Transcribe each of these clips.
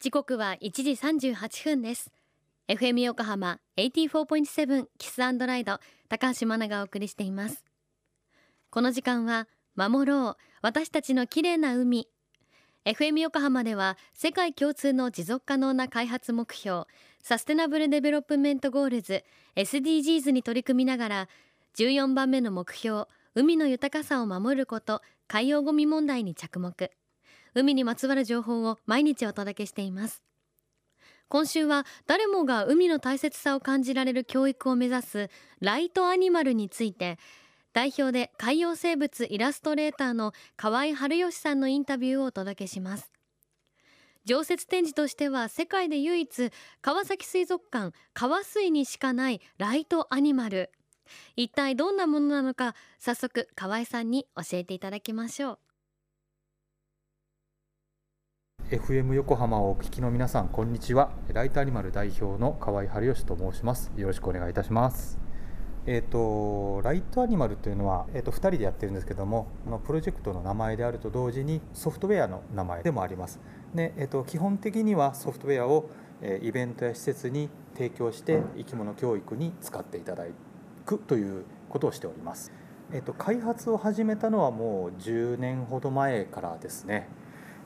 時刻は1時38分です。FM 横浜84.7 Kiss and Ride 高橋真奈がお送りしています。この時間は守ろう私たちの綺麗な海。FM 横浜では世界共通の持続可能な開発目標サステナブルデベロップメントゴールズ SDGs に取り組みながら14番目の目標海の豊かさを守ること海洋ゴミ問題に着目。海にまつわる情報を毎日お届けしています。今週は誰もが海の大切さを感じられる教育を目指すライトアニマルについて代表で海洋生物イラストレーターの河合春義さんのインタビューをお届けします。常設展示としては世界で唯一川崎水族館川水にしかないライトアニマル。一体どんなものなのか早速河合さんに教えていただきましょう。FM 横浜をお聞きの皆さんこんにちは。ライトアニマル代表の河合春義と申します。よろしくお願いいたします。えーと、ライトアニマルというのは、えーと、2人でやってるんですけどもこのプロジェクトの名前であると同時にソフトウェアの名前でもあります。で、えーと、基本的にはソフトウェアを、え、イベントや施設に提供して生き物教育に使っていただくということをしております、えー、と開発を始めたのはもう10年ほど前からですね。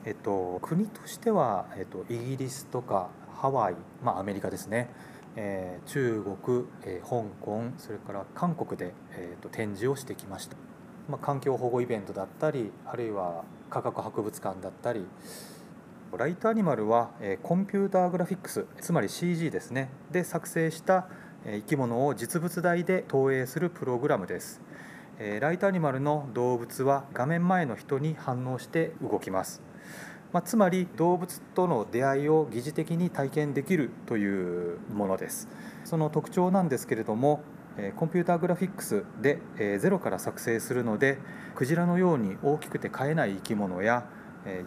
えっと、国としては、えっと、イギリスとかハワイ、まあ、アメリカですね、えー、中国、えー、香港それから韓国で、えーと、展示をしてきました、まあ、環境保護イベントだったりあるいは科学博物館だったりライトアニマルは、えー、コンピューターグラフィックスつまり CG ですね。で作成した生き物を実物大で投影するプログラムです。ライトアニマルの動物は画面前の人に反応して動きます。まあ、つまり動物との出会いを疑似的に体験できるというものです。その特徴なんですけれどもコンピューターグラフィックスでゼロから作成するのでクジラのように大きくて飼えない生き物や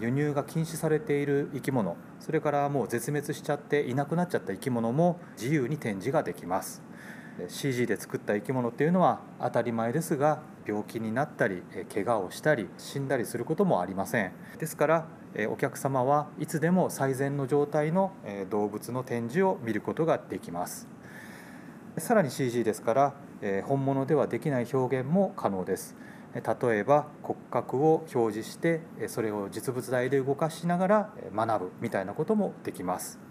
輸入が禁止されている生き物それからもう絶滅しちゃっていなくなっちゃった生き物も自由に展示ができます。CG で作った生き物っていうのは当たり前ですが病気になったり怪我をしたり死んだりすることもありません。ですからお客様はいつでも最善の状態の動物の展示を見ることができます。さらに CG ですから本物ではできない表現も可能です。例えば骨格を表示してそれを実物大で動かしながら学ぶみたいなこともできます。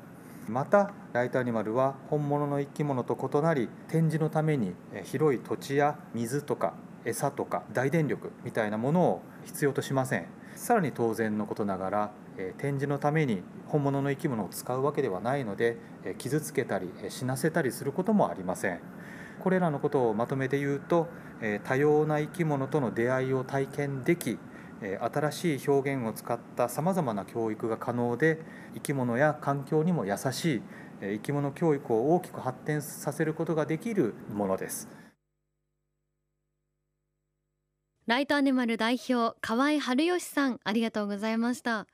またライトアニマルは本物の生き物と異なり展示のために広い土地や水とか餌とか大電力みたいなものを必要としません。さらに当然のことながら展示のために本物の生き物を使うわけではないので傷つけたり死なせたりすることもありません。これらのことをまとめて言うと多様な生き物との出会いを体験でき新しい表現を使ったさまざまな教育が可能で生き物や環境にも優しい生き物教育を大きく発展させることができるものです。ライトアニマル代表河合春義さんありがとうございました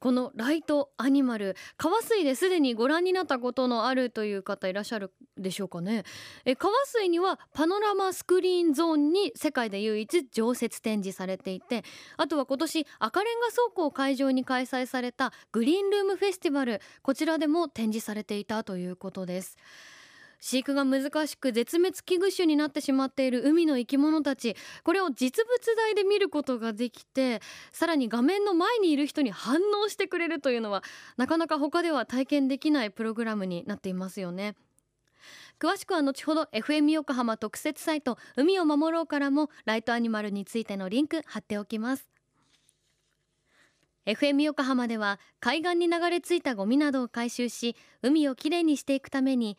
このライトアニマル川水ですでにご覧になったことのあるという方いらっしゃるでしょうかね。え川水にはパノラマスクリーンゾーンに世界で唯一常設展示されていてあとは今年赤レンガ倉庫を会場に開催されたグリーンルームフェスティバルこちらでも展示されていたということです。飼育が難しく絶滅危惧種になってしまっている海の生き物たちこれを実物大で見ることができてさらに画面の前にいる人に反応してくれるというのはなかなか他では体験できないプログラムになっていますよね。詳しくは後ほど FM 横浜特設サイト海を守ろうからもライトアニマルについてのリンク貼っておきます FM 横浜では海岸に流れ着いたゴミなどを回収し海をきれいにしていくために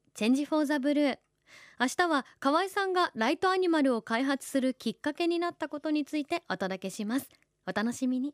チェンジフォーザブルー。明日は河合さんがライトアニマルを開発するきっかけになったことについてお届けします。お楽しみに。